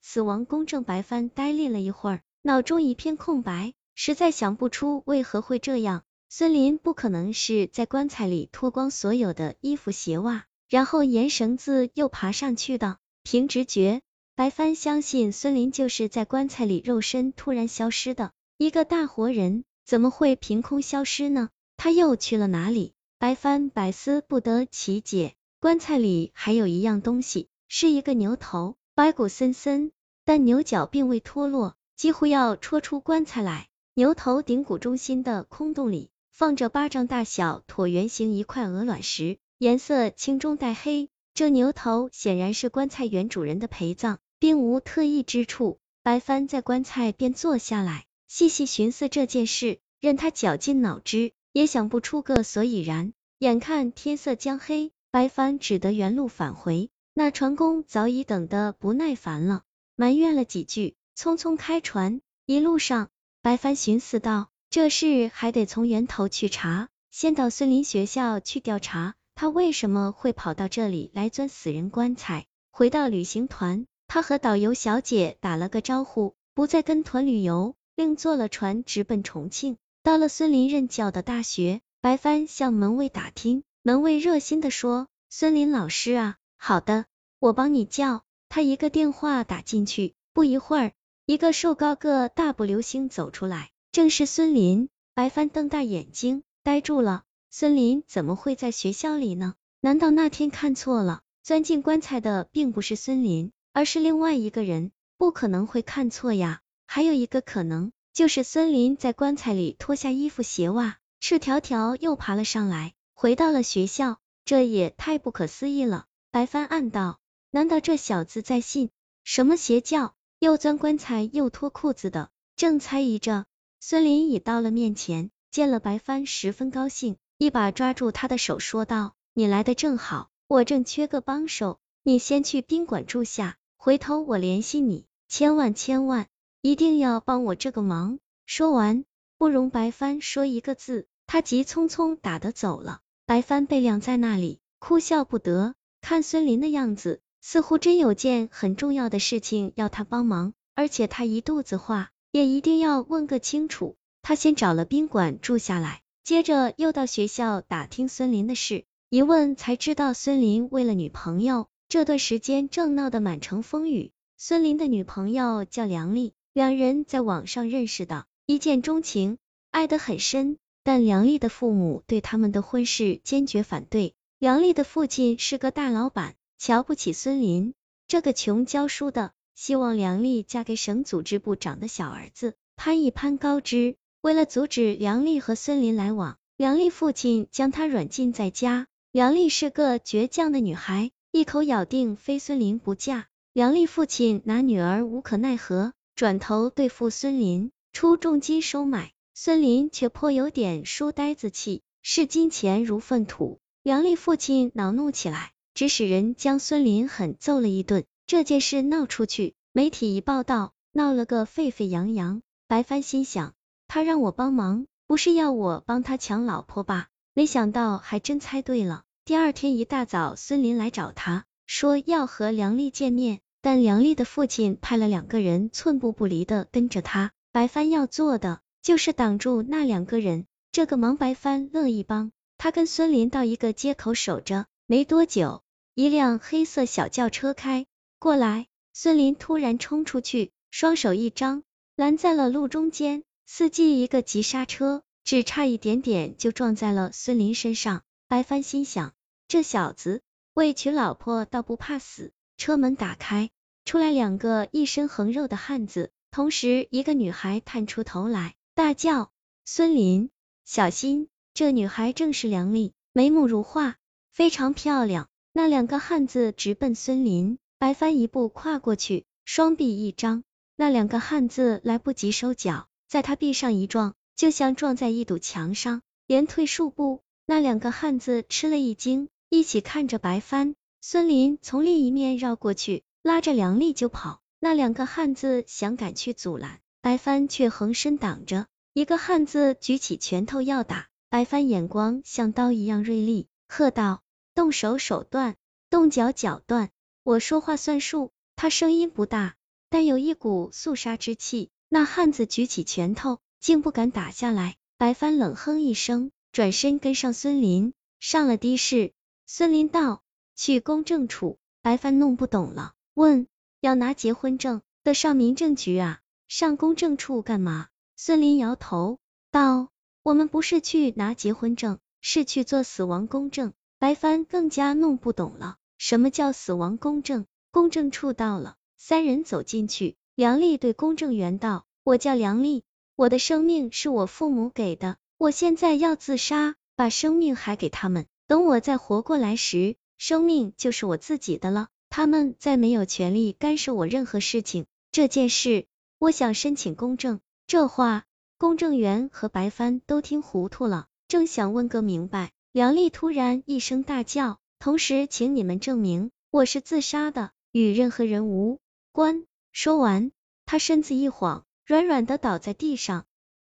死亡公正白帆呆立了一会儿，脑中一片空白，实在想不出为何会这样。孙林不可能是在棺材里脱光所有的衣服鞋袜，然后沿绳子又爬上去的。凭直觉，白帆相信孙林就是在棺材里肉身突然消失的。一个大活人怎么会凭空消失呢？他又去了哪里？白帆百思不得其解。棺材里还有一样东西，是一个牛头，白骨森森，但牛角并未脱落，几乎要戳出棺材来。牛头顶骨中心的空洞里。放着巴掌大小椭圆形一块鹅卵石，颜色青中带黑。这牛头显然是棺材原主人的陪葬，并无特异之处。白帆在棺材边坐下来，细细寻思这件事，任他绞尽脑汁，也想不出个所以然。眼看天色将黑，白帆只得原路返回。那船工早已等得不耐烦了，埋怨了几句，匆匆开船。一路上，白帆寻思道。这事还得从源头去查，先到孙林学校去调查，他为什么会跑到这里来钻死人棺材。回到旅行团，他和导游小姐打了个招呼，不再跟团旅游，另坐了船直奔重庆。到了孙林任教的大学，白帆向门卫打听，门卫热心的说：“孙林老师啊，好的，我帮你叫。”他一个电话打进去，不一会儿，一个瘦高个大步流星走出来。正是孙林，白帆瞪大眼睛，呆住了。孙林怎么会在学校里呢？难道那天看错了？钻进棺材的并不是孙林，而是另外一个人？不可能会看错呀。还有一个可能，就是孙林在棺材里脱下衣服鞋袜，赤条条又爬了上来，回到了学校。这也太不可思议了。白帆暗道：难道这小子在信什么邪教？又钻棺材又脱裤子的？正猜疑着。孙林已到了面前，见了白帆，十分高兴，一把抓住他的手，说道：“你来的正好，我正缺个帮手，你先去宾馆住下，回头我联系你，千万千万一定要帮我这个忙。”说完，不容白帆说一个字，他急匆匆打的走了。白帆被晾在那里，哭笑不得，看孙林的样子，似乎真有件很重要的事情要他帮忙，而且他一肚子话。也一定要问个清楚。他先找了宾馆住下来，接着又到学校打听孙林的事。一问才知道，孙林为了女朋友，这段时间正闹得满城风雨。孙林的女朋友叫梁丽，两人在网上认识的，一见钟情，爱得很深。但梁丽的父母对他们的婚事坚决反对。梁丽的父亲是个大老板，瞧不起孙林这个穷教书的。希望梁丽嫁给省组织部长的小儿子潘一潘高枝。为了阻止梁丽和孙林来往，梁丽父亲将她软禁在家。梁丽是个倔强的女孩，一口咬定非孙林不嫁。梁丽父亲拿女儿无可奈何，转头对付孙林，出重金收买。孙林却颇有点书呆子气，视金钱如粪土。梁丽父亲恼怒起来，指使人将孙林狠揍了一顿。这件事闹出去，媒体一报道，闹了个沸沸扬扬。白帆心想，他让我帮忙，不是要我帮他抢老婆吧？没想到还真猜对了。第二天一大早，孙林来找他，说要和梁丽见面，但梁丽的父亲派了两个人，寸步不离的跟着他。白帆要做的就是挡住那两个人，这个忙白帆乐意帮。他跟孙林到一个街口守着，没多久，一辆黑色小轿车开。过来，孙林突然冲出去，双手一张，拦在了路中间。司机一个急刹车，只差一点点就撞在了孙林身上。白帆心想，这小子为娶老婆倒不怕死。车门打开，出来两个一身横肉的汉子，同时一个女孩探出头来，大叫：“孙林，小心！”这女孩正是梁丽，眉目如画，非常漂亮。那两个汉子直奔孙林。白帆一步跨过去，双臂一张，那两个汉子来不及收脚，在他臂上一撞，就像撞在一堵墙上，连退数步。那两个汉子吃了一惊，一起看着白帆。孙林从另一面绕过去，拉着梁丽就跑。那两个汉子想赶去阻拦，白帆却横身挡着。一个汉子举起拳头要打，白帆眼光像刀一样锐利，喝道：“动手手断，动脚脚断。”我说话算数，他声音不大，但有一股肃杀之气。那汉子举起拳头，竟不敢打下来。白帆冷哼一声，转身跟上孙林，上了的士。孙林道：“去公证处。”白帆弄不懂了，问：“要拿结婚证，得上民政局啊？上公证处干嘛？”孙林摇头道：“我们不是去拿结婚证，是去做死亡公证。”白帆更加弄不懂了，什么叫死亡公证？公证处到了，三人走进去。梁丽对公证员道：“我叫梁丽，我的生命是我父母给的，我现在要自杀，把生命还给他们。等我再活过来时，生命就是我自己的了，他们再没有权利干涉我任何事情。这件事，我想申请公证。”这话，公证员和白帆都听糊涂了，正想问个明白，梁丽突然一声大叫：“同时，请你们证明我是自杀的，与任何人无关。”说完，他身子一晃，软软的倒在地上。